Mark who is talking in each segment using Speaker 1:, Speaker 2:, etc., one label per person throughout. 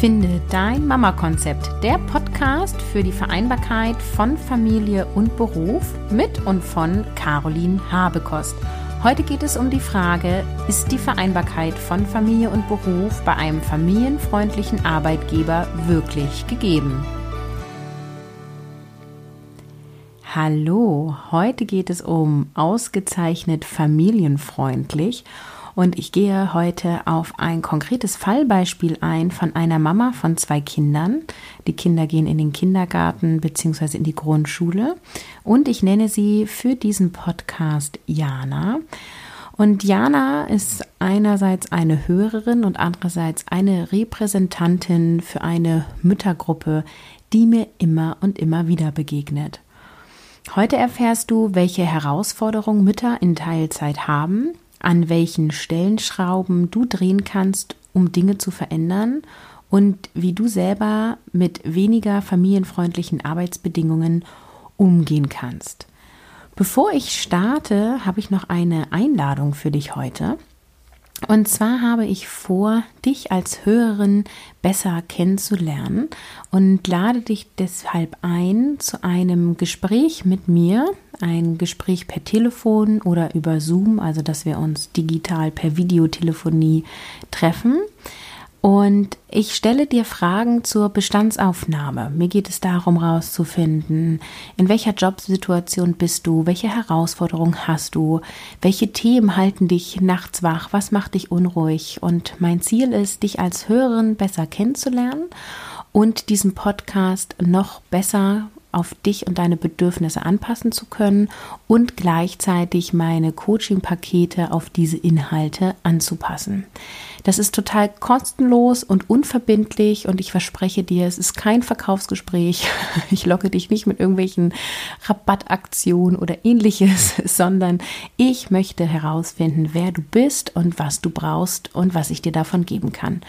Speaker 1: Finde dein Mama-Konzept, der Podcast für die Vereinbarkeit von Familie und Beruf mit und von Caroline Habekost. Heute geht es um die Frage, ist die Vereinbarkeit von Familie und Beruf bei einem familienfreundlichen Arbeitgeber wirklich gegeben? Hallo, heute geht es um ausgezeichnet familienfreundlich und ich gehe heute auf ein konkretes Fallbeispiel ein von einer Mama von zwei Kindern. Die Kinder gehen in den Kindergarten bzw. in die Grundschule. Und ich nenne sie für diesen Podcast Jana. Und Jana ist einerseits eine Hörerin und andererseits eine Repräsentantin für eine Müttergruppe, die mir immer und immer wieder begegnet. Heute erfährst du, welche Herausforderungen Mütter in Teilzeit haben, an welchen Stellenschrauben du drehen kannst, um Dinge zu verändern und wie du selber mit weniger familienfreundlichen Arbeitsbedingungen umgehen kannst. Bevor ich starte, habe ich noch eine Einladung für dich heute. Und zwar habe ich vor, dich als Hörerin besser kennenzulernen und lade dich deshalb ein zu einem Gespräch mit mir, ein Gespräch per Telefon oder über Zoom, also dass wir uns digital per Videotelefonie treffen. Und ich stelle dir Fragen zur Bestandsaufnahme. Mir geht es darum, herauszufinden, in welcher Jobsituation bist du, welche Herausforderungen hast du, welche Themen halten dich nachts wach, was macht dich unruhig. Und mein Ziel ist, dich als Hörerin besser kennenzulernen und diesen Podcast noch besser auf dich und deine Bedürfnisse anpassen zu können und gleichzeitig meine Coaching-Pakete auf diese Inhalte anzupassen. Das ist total kostenlos und unverbindlich und ich verspreche dir, es ist kein Verkaufsgespräch. Ich locke dich nicht mit irgendwelchen Rabattaktionen oder ähnliches, sondern ich möchte herausfinden, wer du bist und was du brauchst und was ich dir davon geben kann.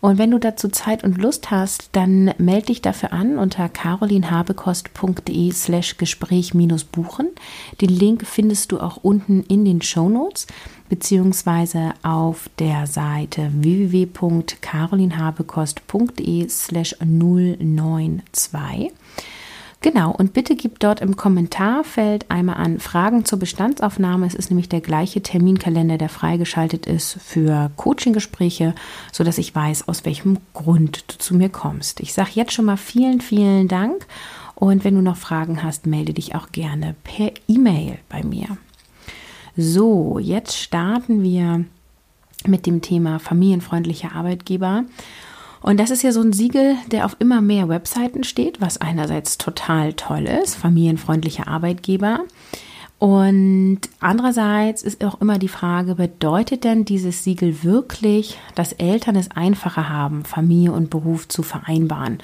Speaker 1: Und wenn du dazu Zeit und Lust hast, dann melde dich dafür an unter carolinhabekost.de slash Gespräch minus buchen. Den Link findest du auch unten in den Show Notes beziehungsweise auf der Seite www.carolinhabekost.de slash 092. Genau, und bitte gib dort im Kommentarfeld einmal an Fragen zur Bestandsaufnahme. Es ist nämlich der gleiche Terminkalender, der freigeschaltet ist für Coaching-Gespräche, sodass ich weiß, aus welchem Grund du zu mir kommst. Ich sage jetzt schon mal vielen, vielen Dank. Und wenn du noch Fragen hast, melde dich auch gerne per E-Mail bei mir. So, jetzt starten wir mit dem Thema familienfreundlicher Arbeitgeber. Und das ist ja so ein Siegel, der auf immer mehr Webseiten steht, was einerseits total toll ist, familienfreundlicher Arbeitgeber. Und andererseits ist auch immer die Frage, bedeutet denn dieses Siegel wirklich, dass Eltern es einfacher haben, Familie und Beruf zu vereinbaren?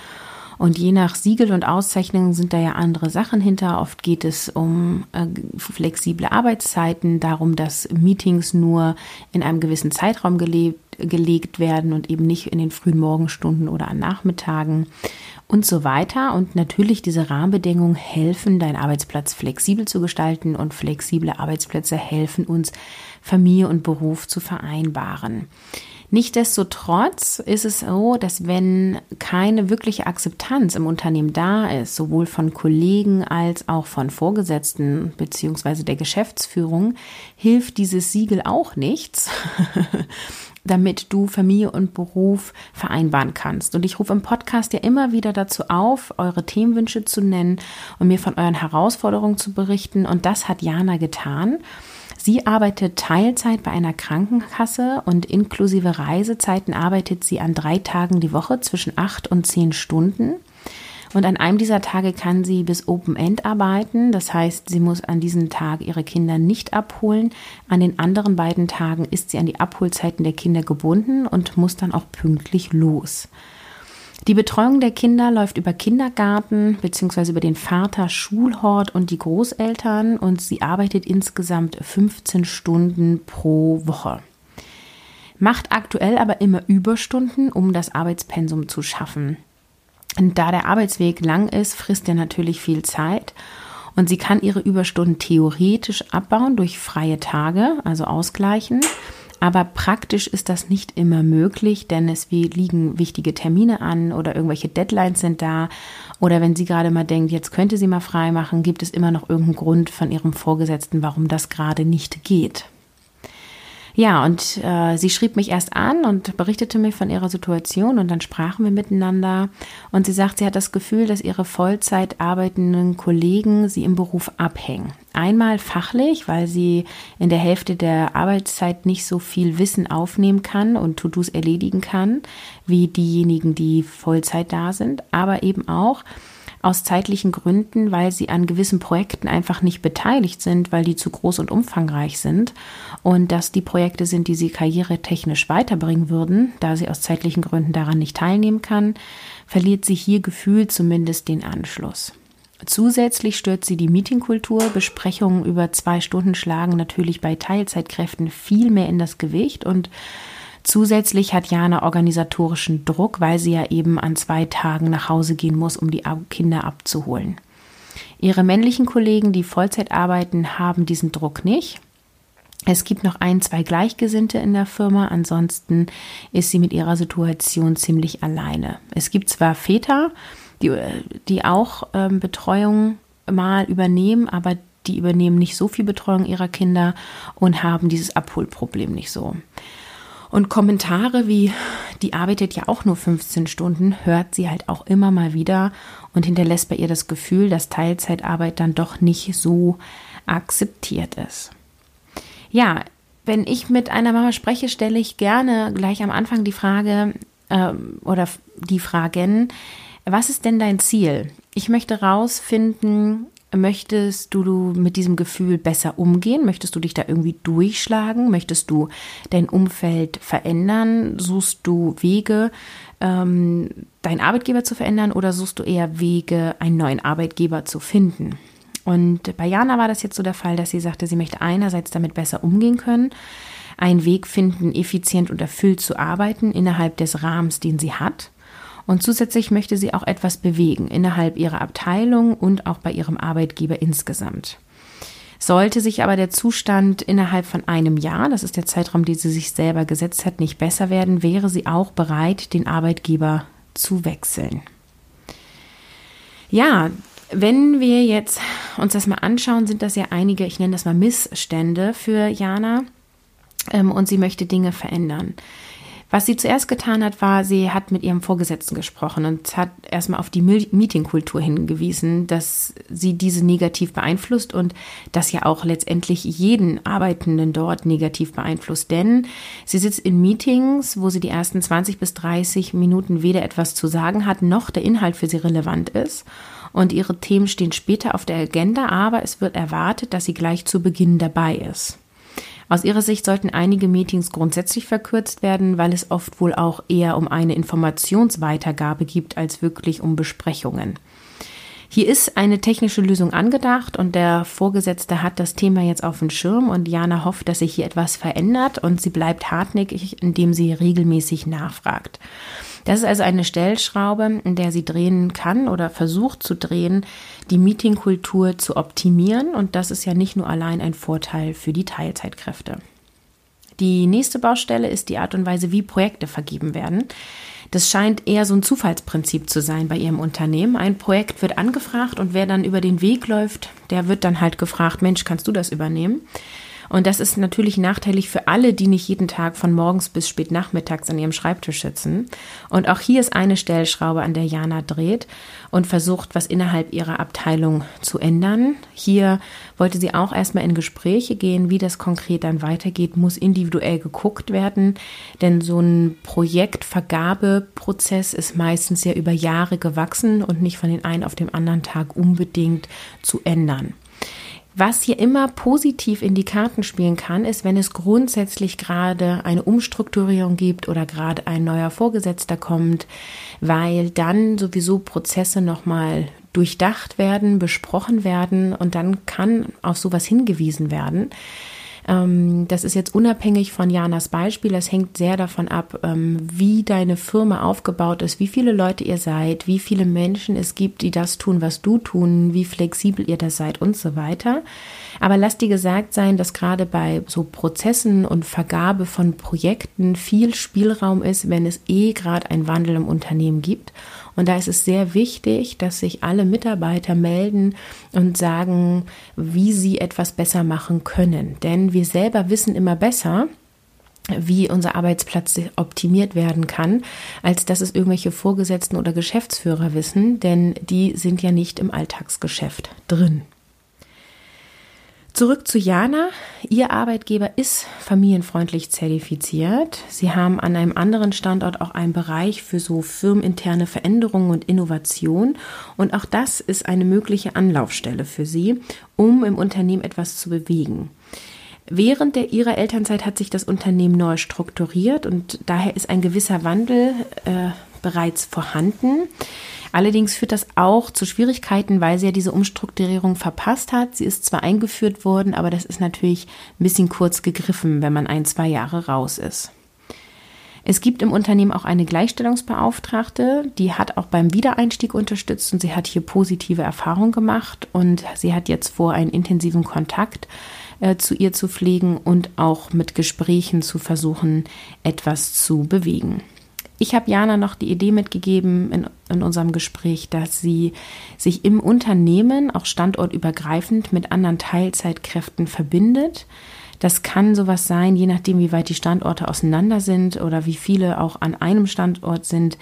Speaker 1: Und je nach Siegel und Auszeichnungen sind da ja andere Sachen hinter. Oft geht es um äh, flexible Arbeitszeiten, darum, dass Meetings nur in einem gewissen Zeitraum gelebt, gelegt werden und eben nicht in den frühen Morgenstunden oder an Nachmittagen und so weiter. Und natürlich diese Rahmenbedingungen helfen, deinen Arbeitsplatz flexibel zu gestalten und flexible Arbeitsplätze helfen uns, Familie und Beruf zu vereinbaren. Nichtsdestotrotz ist es so, dass wenn keine wirkliche Akzeptanz im Unternehmen da ist, sowohl von Kollegen als auch von Vorgesetzten bzw. der Geschäftsführung, hilft dieses Siegel auch nichts. damit du Familie und Beruf vereinbaren kannst. Und ich rufe im Podcast ja immer wieder dazu auf, eure Themenwünsche zu nennen und mir von euren Herausforderungen zu berichten. Und das hat Jana getan. Sie arbeitet Teilzeit bei einer Krankenkasse und inklusive Reisezeiten arbeitet sie an drei Tagen die Woche zwischen acht und zehn Stunden. Und an einem dieser Tage kann sie bis Open End arbeiten. Das heißt, sie muss an diesem Tag ihre Kinder nicht abholen. An den anderen beiden Tagen ist sie an die Abholzeiten der Kinder gebunden und muss dann auch pünktlich los. Die Betreuung der Kinder läuft über Kindergarten bzw. über den Vater Schulhort und die Großeltern und sie arbeitet insgesamt 15 Stunden pro Woche. Macht aktuell aber immer Überstunden, um das Arbeitspensum zu schaffen. Und da der Arbeitsweg lang ist, frisst er natürlich viel Zeit und sie kann ihre Überstunden theoretisch abbauen durch freie Tage, also ausgleichen. Aber praktisch ist das nicht immer möglich, denn es liegen wichtige Termine an oder irgendwelche Deadlines sind da. Oder wenn sie gerade mal denkt, jetzt könnte sie mal frei machen, gibt es immer noch irgendeinen Grund von ihrem Vorgesetzten, warum das gerade nicht geht. Ja, und äh, sie schrieb mich erst an und berichtete mir von ihrer Situation und dann sprachen wir miteinander. Und sie sagt, sie hat das Gefühl, dass ihre Vollzeit arbeitenden Kollegen sie im Beruf abhängen. Einmal fachlich, weil sie in der Hälfte der Arbeitszeit nicht so viel Wissen aufnehmen kann und To-Dos erledigen kann, wie diejenigen, die Vollzeit da sind, aber eben auch, aus zeitlichen Gründen, weil sie an gewissen Projekten einfach nicht beteiligt sind, weil die zu groß und umfangreich sind und dass die Projekte sind, die sie karrieretechnisch weiterbringen würden, da sie aus zeitlichen Gründen daran nicht teilnehmen kann, verliert sie hier gefühlt zumindest den Anschluss. Zusätzlich stört sie die Meetingkultur. Besprechungen über zwei Stunden schlagen natürlich bei Teilzeitkräften viel mehr in das Gewicht und Zusätzlich hat Jana organisatorischen Druck, weil sie ja eben an zwei Tagen nach Hause gehen muss, um die Kinder abzuholen. Ihre männlichen Kollegen, die Vollzeit arbeiten, haben diesen Druck nicht. Es gibt noch ein, zwei Gleichgesinnte in der Firma, ansonsten ist sie mit ihrer Situation ziemlich alleine. Es gibt zwar Väter, die, die auch ähm, Betreuung mal übernehmen, aber die übernehmen nicht so viel Betreuung ihrer Kinder und haben dieses Abholproblem nicht so. Und Kommentare wie, die arbeitet ja auch nur 15 Stunden, hört sie halt auch immer mal wieder und hinterlässt bei ihr das Gefühl, dass Teilzeitarbeit dann doch nicht so akzeptiert ist. Ja, wenn ich mit einer Mama spreche, stelle ich gerne gleich am Anfang die Frage äh, oder die Fragen, was ist denn dein Ziel? Ich möchte rausfinden, Möchtest du mit diesem Gefühl besser umgehen? Möchtest du dich da irgendwie durchschlagen? Möchtest du dein Umfeld verändern? Suchst du Wege, ähm, deinen Arbeitgeber zu verändern oder suchst du eher Wege, einen neuen Arbeitgeber zu finden? Und bei Jana war das jetzt so der Fall, dass sie sagte, sie möchte einerseits damit besser umgehen können, einen Weg finden, effizient und erfüllt zu arbeiten innerhalb des Rahmens, den sie hat und zusätzlich möchte sie auch etwas bewegen innerhalb ihrer Abteilung und auch bei ihrem Arbeitgeber insgesamt. Sollte sich aber der Zustand innerhalb von einem Jahr, das ist der Zeitraum, den sie sich selber gesetzt hat, nicht besser werden, wäre sie auch bereit, den Arbeitgeber zu wechseln. Ja, wenn wir jetzt uns das mal anschauen, sind das ja einige, ich nenne das mal Missstände für Jana ähm, und sie möchte Dinge verändern. Was sie zuerst getan hat, war, sie hat mit ihrem Vorgesetzten gesprochen und hat erstmal auf die Meetingkultur hingewiesen, dass sie diese negativ beeinflusst und das ja auch letztendlich jeden Arbeitenden dort negativ beeinflusst. Denn sie sitzt in Meetings, wo sie die ersten 20 bis 30 Minuten weder etwas zu sagen hat, noch der Inhalt für sie relevant ist und ihre Themen stehen später auf der Agenda, aber es wird erwartet, dass sie gleich zu Beginn dabei ist. Aus ihrer Sicht sollten einige Meetings grundsätzlich verkürzt werden, weil es oft wohl auch eher um eine Informationsweitergabe gibt als wirklich um Besprechungen. Hier ist eine technische Lösung angedacht und der Vorgesetzte hat das Thema jetzt auf dem Schirm und Jana hofft, dass sich hier etwas verändert und sie bleibt hartnäckig, indem sie regelmäßig nachfragt. Das ist also eine Stellschraube, in der sie drehen kann oder versucht zu drehen, die Meetingkultur zu optimieren. Und das ist ja nicht nur allein ein Vorteil für die Teilzeitkräfte. Die nächste Baustelle ist die Art und Weise, wie Projekte vergeben werden. Das scheint eher so ein Zufallsprinzip zu sein bei Ihrem Unternehmen. Ein Projekt wird angefragt und wer dann über den Weg läuft, der wird dann halt gefragt, Mensch, kannst du das übernehmen? Und das ist natürlich nachteilig für alle, die nicht jeden Tag von morgens bis spät nachmittags an ihrem Schreibtisch sitzen. Und auch hier ist eine Stellschraube, an der Jana dreht und versucht, was innerhalb ihrer Abteilung zu ändern. Hier wollte sie auch erstmal in Gespräche gehen, wie das konkret dann weitergeht, muss individuell geguckt werden, denn so ein Projektvergabeprozess ist meistens ja über Jahre gewachsen und nicht von den einen auf den anderen Tag unbedingt zu ändern. Was hier immer positiv in die Karten spielen kann, ist, wenn es grundsätzlich gerade eine Umstrukturierung gibt oder gerade ein neuer Vorgesetzter kommt, weil dann sowieso Prozesse nochmal durchdacht werden, besprochen werden und dann kann auf sowas hingewiesen werden. Ähm, das ist jetzt unabhängig von Janas Beispiel. Das hängt sehr davon ab, ähm, wie deine Firma aufgebaut ist, wie viele Leute ihr seid, wie viele Menschen es gibt, die das tun, was du tun, wie flexibel ihr das seid und so weiter. Aber lass dir gesagt sein, dass gerade bei so Prozessen und Vergabe von Projekten viel Spielraum ist, wenn es eh gerade einen Wandel im Unternehmen gibt. Und da ist es sehr wichtig, dass sich alle Mitarbeiter melden und sagen, wie sie etwas besser machen können. Denn wir selber wissen immer besser, wie unser Arbeitsplatz optimiert werden kann, als dass es irgendwelche Vorgesetzten oder Geschäftsführer wissen, denn die sind ja nicht im Alltagsgeschäft drin. Zurück zu Jana. Ihr Arbeitgeber ist familienfreundlich zertifiziert. Sie haben an einem anderen Standort auch einen Bereich für so firmeninterne Veränderungen und Innovation. Und auch das ist eine mögliche Anlaufstelle für Sie, um im Unternehmen etwas zu bewegen. Während der, ihrer Elternzeit hat sich das Unternehmen neu strukturiert und daher ist ein gewisser Wandel äh, bereits vorhanden. Allerdings führt das auch zu Schwierigkeiten, weil sie ja diese Umstrukturierung verpasst hat. Sie ist zwar eingeführt worden, aber das ist natürlich ein bisschen kurz gegriffen, wenn man ein, zwei Jahre raus ist. Es gibt im Unternehmen auch eine Gleichstellungsbeauftragte, die hat auch beim Wiedereinstieg unterstützt und sie hat hier positive Erfahrungen gemacht und sie hat jetzt vor, einen intensiven Kontakt äh, zu ihr zu pflegen und auch mit Gesprächen zu versuchen, etwas zu bewegen. Ich habe Jana noch die Idee mitgegeben in, in unserem Gespräch, dass sie sich im Unternehmen auch standortübergreifend mit anderen Teilzeitkräften verbindet. Das kann sowas sein, je nachdem, wie weit die Standorte auseinander sind oder wie viele auch an einem Standort sind,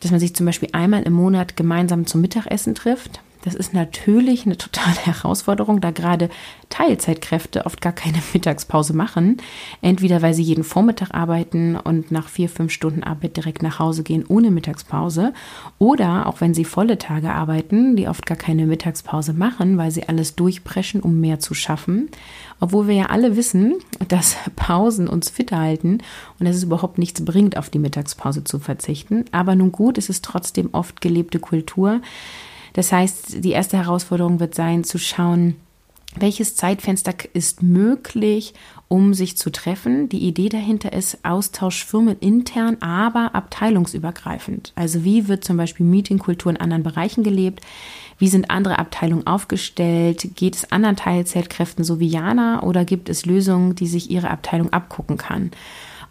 Speaker 1: dass man sich zum Beispiel einmal im Monat gemeinsam zum Mittagessen trifft. Das ist natürlich eine totale Herausforderung, da gerade Teilzeitkräfte oft gar keine Mittagspause machen. Entweder weil sie jeden Vormittag arbeiten und nach vier, fünf Stunden Arbeit direkt nach Hause gehen ohne Mittagspause. Oder auch wenn sie volle Tage arbeiten, die oft gar keine Mittagspause machen, weil sie alles durchpreschen, um mehr zu schaffen. Obwohl wir ja alle wissen, dass Pausen uns fit halten und dass es überhaupt nichts bringt, auf die Mittagspause zu verzichten. Aber nun gut, es ist trotzdem oft gelebte Kultur das heißt, die erste Herausforderung wird sein, zu schauen, welches Zeitfenster ist möglich, um sich zu treffen? Die Idee dahinter ist Austausch firmenintern, aber abteilungsübergreifend. Also wie wird zum Beispiel Meetingkultur in anderen Bereichen gelebt? Wie sind andere Abteilungen aufgestellt? Geht es anderen Teilzeitkräften so wie Jana oder gibt es Lösungen, die sich ihre Abteilung abgucken kann?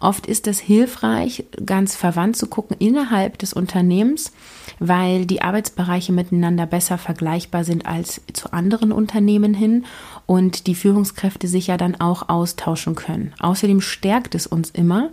Speaker 1: Oft ist es hilfreich, ganz verwandt zu gucken innerhalb des Unternehmens, weil die Arbeitsbereiche miteinander besser vergleichbar sind als zu anderen Unternehmen hin und die Führungskräfte sich ja dann auch austauschen können. Außerdem stärkt es uns immer,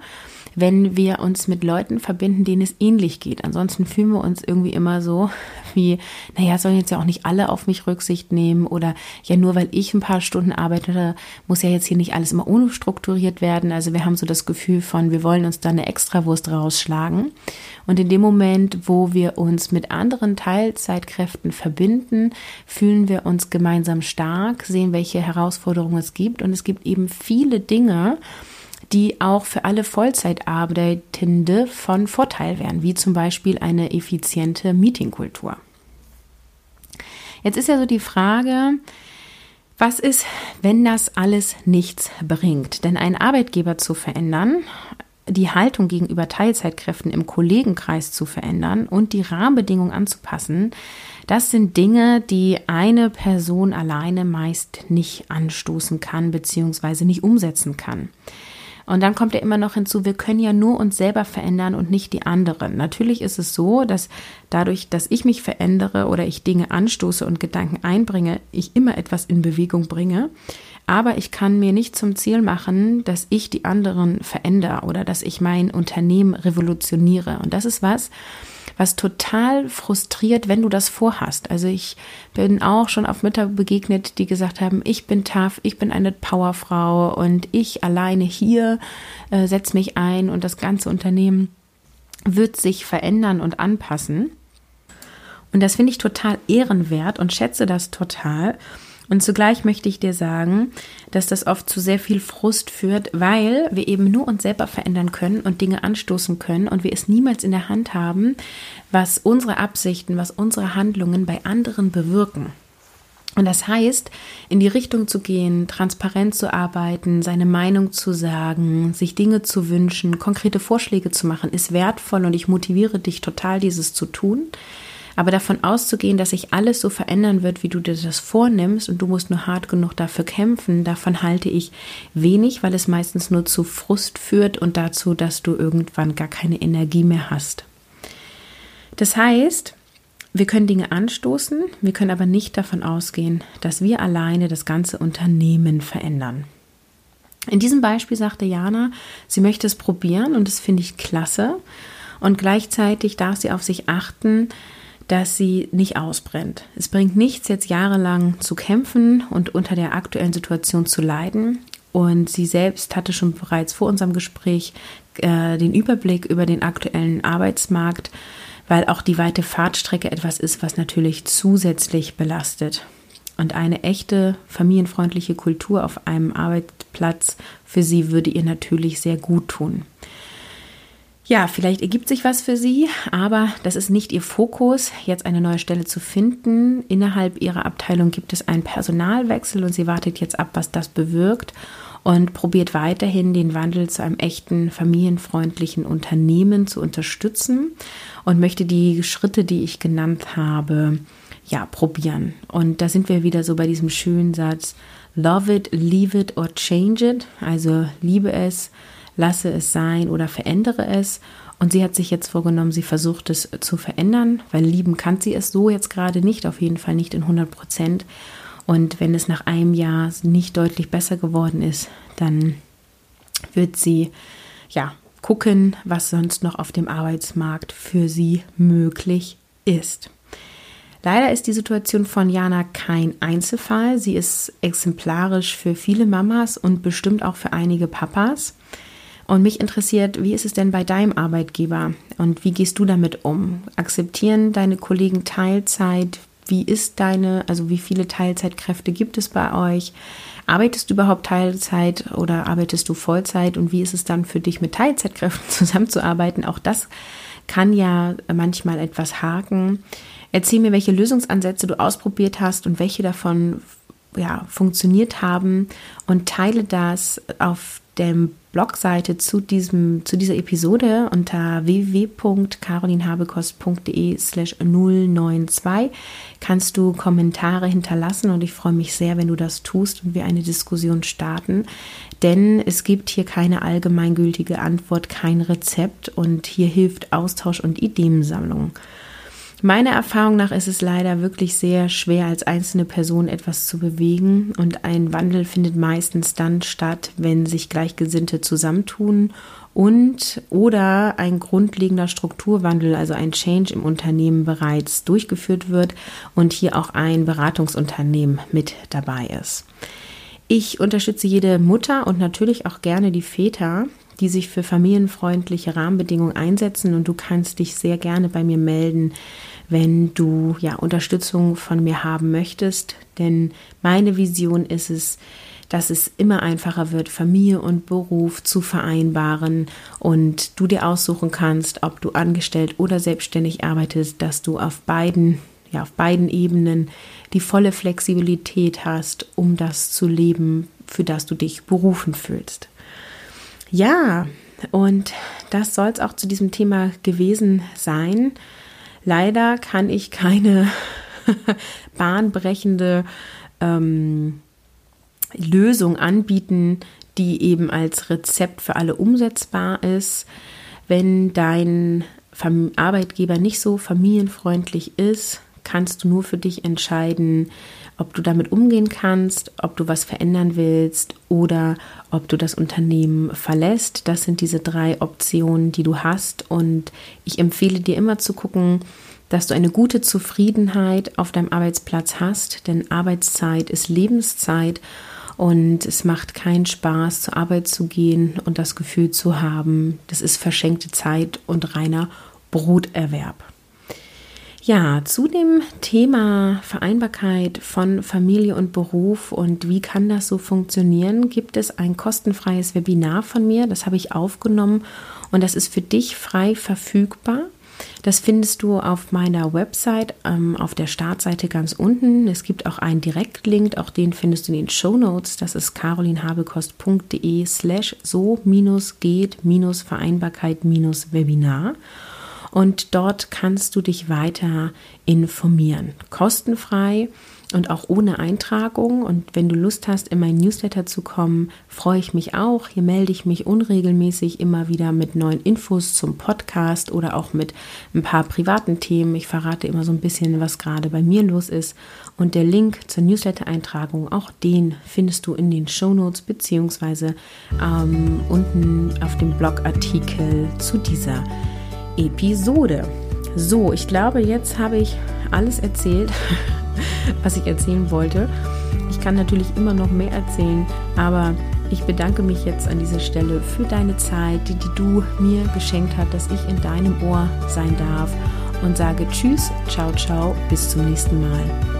Speaker 1: wenn wir uns mit Leuten verbinden, denen es ähnlich geht. Ansonsten fühlen wir uns irgendwie immer so wie, naja, sollen jetzt ja auch nicht alle auf mich Rücksicht nehmen oder ja, nur weil ich ein paar Stunden arbeite, muss ja jetzt hier nicht alles immer unstrukturiert werden. Also wir haben so das Gefühl von, wir wollen uns da eine Extrawurst rausschlagen. Und in dem Moment, wo wir uns mit anderen Teilzeitkräften verbinden, fühlen wir uns gemeinsam stark, sehen, welche Herausforderungen es gibt. Und es gibt eben viele Dinge, die auch für alle Vollzeitarbeitende von Vorteil wären, wie zum Beispiel eine effiziente Meetingkultur. Jetzt ist ja so die Frage, was ist, wenn das alles nichts bringt? Denn einen Arbeitgeber zu verändern, die Haltung gegenüber Teilzeitkräften im Kollegenkreis zu verändern und die Rahmenbedingungen anzupassen, das sind Dinge, die eine Person alleine meist nicht anstoßen kann bzw. nicht umsetzen kann. Und dann kommt ja immer noch hinzu, wir können ja nur uns selber verändern und nicht die anderen. Natürlich ist es so, dass dadurch, dass ich mich verändere oder ich Dinge anstoße und Gedanken einbringe, ich immer etwas in Bewegung bringe. Aber ich kann mir nicht zum Ziel machen, dass ich die anderen verändere oder dass ich mein Unternehmen revolutioniere. Und das ist was, was total frustriert, wenn du das vorhast. Also ich bin auch schon auf Mütter begegnet, die gesagt haben, ich bin tough, ich bin eine Powerfrau und ich alleine hier äh, setze mich ein und das ganze Unternehmen wird sich verändern und anpassen. Und das finde ich total ehrenwert und schätze das total. Und zugleich möchte ich dir sagen, dass das oft zu sehr viel Frust führt, weil wir eben nur uns selber verändern können und Dinge anstoßen können und wir es niemals in der Hand haben, was unsere Absichten, was unsere Handlungen bei anderen bewirken. Und das heißt, in die Richtung zu gehen, transparent zu arbeiten, seine Meinung zu sagen, sich Dinge zu wünschen, konkrete Vorschläge zu machen, ist wertvoll und ich motiviere dich total, dieses zu tun. Aber davon auszugehen, dass sich alles so verändern wird, wie du dir das vornimmst und du musst nur hart genug dafür kämpfen, davon halte ich wenig, weil es meistens nur zu Frust führt und dazu, dass du irgendwann gar keine Energie mehr hast. Das heißt, wir können Dinge anstoßen, wir können aber nicht davon ausgehen, dass wir alleine das ganze Unternehmen verändern. In diesem Beispiel sagte Jana, sie möchte es probieren und das finde ich klasse. Und gleichzeitig darf sie auf sich achten, dass sie nicht ausbrennt. Es bringt nichts, jetzt jahrelang zu kämpfen und unter der aktuellen Situation zu leiden. Und sie selbst hatte schon bereits vor unserem Gespräch äh, den Überblick über den aktuellen Arbeitsmarkt, weil auch die weite Fahrtstrecke etwas ist, was natürlich zusätzlich belastet. Und eine echte familienfreundliche Kultur auf einem Arbeitsplatz für sie würde ihr natürlich sehr gut tun. Ja, vielleicht ergibt sich was für Sie, aber das ist nicht Ihr Fokus, jetzt eine neue Stelle zu finden. Innerhalb Ihrer Abteilung gibt es einen Personalwechsel und sie wartet jetzt ab, was das bewirkt und probiert weiterhin den Wandel zu einem echten familienfreundlichen Unternehmen zu unterstützen und möchte die Schritte, die ich genannt habe, ja, probieren. Und da sind wir wieder so bei diesem schönen Satz, love it, leave it or change it. Also liebe es, lasse es sein oder verändere es. Und sie hat sich jetzt vorgenommen, sie versucht es zu verändern, weil lieben kann sie es so jetzt gerade nicht, auf jeden Fall nicht in 100 Prozent. Und wenn es nach einem Jahr nicht deutlich besser geworden ist, dann wird sie ja gucken, was sonst noch auf dem Arbeitsmarkt für sie möglich ist. Leider ist die Situation von Jana kein Einzelfall. Sie ist exemplarisch für viele Mamas und bestimmt auch für einige Papas. Und mich interessiert, wie ist es denn bei deinem Arbeitgeber und wie gehst du damit um? Akzeptieren deine Kollegen Teilzeit? Wie ist deine, also wie viele Teilzeitkräfte gibt es bei euch? Arbeitest du überhaupt Teilzeit oder arbeitest du Vollzeit? Und wie ist es dann für dich mit Teilzeitkräften zusammenzuarbeiten? Auch das kann ja manchmal etwas haken. Erzähl mir, welche Lösungsansätze du ausprobiert hast und welche davon ja, funktioniert haben und teile das auf dem Blogseite zu, diesem, zu dieser Episode unter www.carolinhabekost.de slash 092 kannst du Kommentare hinterlassen und ich freue mich sehr, wenn du das tust und wir eine Diskussion starten, denn es gibt hier keine allgemeingültige Antwort, kein Rezept und hier hilft Austausch und Ideensammlung. Meiner Erfahrung nach ist es leider wirklich sehr schwer, als einzelne Person etwas zu bewegen und ein Wandel findet meistens dann statt, wenn sich Gleichgesinnte zusammentun und oder ein grundlegender Strukturwandel, also ein Change im Unternehmen bereits durchgeführt wird und hier auch ein Beratungsunternehmen mit dabei ist. Ich unterstütze jede Mutter und natürlich auch gerne die Väter, die sich für familienfreundliche Rahmenbedingungen einsetzen. Und du kannst dich sehr gerne bei mir melden, wenn du ja Unterstützung von mir haben möchtest, denn meine Vision ist es, dass es immer einfacher wird, Familie und Beruf zu vereinbaren und du dir aussuchen kannst, ob du angestellt oder selbstständig arbeitest, dass du auf beiden ja, auf beiden Ebenen die volle Flexibilität hast, um das zu leben, für das du dich berufen fühlst. Ja, und das soll es auch zu diesem Thema gewesen sein. Leider kann ich keine bahnbrechende ähm, Lösung anbieten, die eben als Rezept für alle umsetzbar ist. Wenn dein Arbeitgeber nicht so familienfreundlich ist, kannst du nur für dich entscheiden, ob du damit umgehen kannst, ob du was verändern willst oder ob du das Unternehmen verlässt. Das sind diese drei Optionen, die du hast. Und ich empfehle dir immer zu gucken, dass du eine gute Zufriedenheit auf deinem Arbeitsplatz hast, denn Arbeitszeit ist Lebenszeit und es macht keinen Spaß, zur Arbeit zu gehen und das Gefühl zu haben, das ist verschenkte Zeit und reiner Broterwerb. Ja, zu dem Thema Vereinbarkeit von Familie und Beruf und wie kann das so funktionieren, gibt es ein kostenfreies Webinar von mir. Das habe ich aufgenommen und das ist für dich frei verfügbar. Das findest du auf meiner Website ähm, auf der Startseite ganz unten. Es gibt auch einen Direktlink, auch den findest du in den Show Notes. Das ist carolinhabekost.de slash so-geht-vereinbarkeit-webinar. Und dort kannst du dich weiter informieren. Kostenfrei und auch ohne Eintragung. Und wenn du Lust hast, in mein Newsletter zu kommen, freue ich mich auch. Hier melde ich mich unregelmäßig immer wieder mit neuen Infos zum Podcast oder auch mit ein paar privaten Themen. Ich verrate immer so ein bisschen, was gerade bei mir los ist. Und der Link zur Newsletter-Eintragung, auch den findest du in den Shownotes beziehungsweise ähm, unten auf dem Blogartikel zu dieser Episode. So, ich glaube, jetzt habe ich alles erzählt. was ich erzählen wollte. Ich kann natürlich immer noch mehr erzählen, aber ich bedanke mich jetzt an dieser Stelle für deine Zeit, die, die du mir geschenkt hast, dass ich in deinem Ohr sein darf und sage Tschüss, ciao, ciao, bis zum nächsten Mal.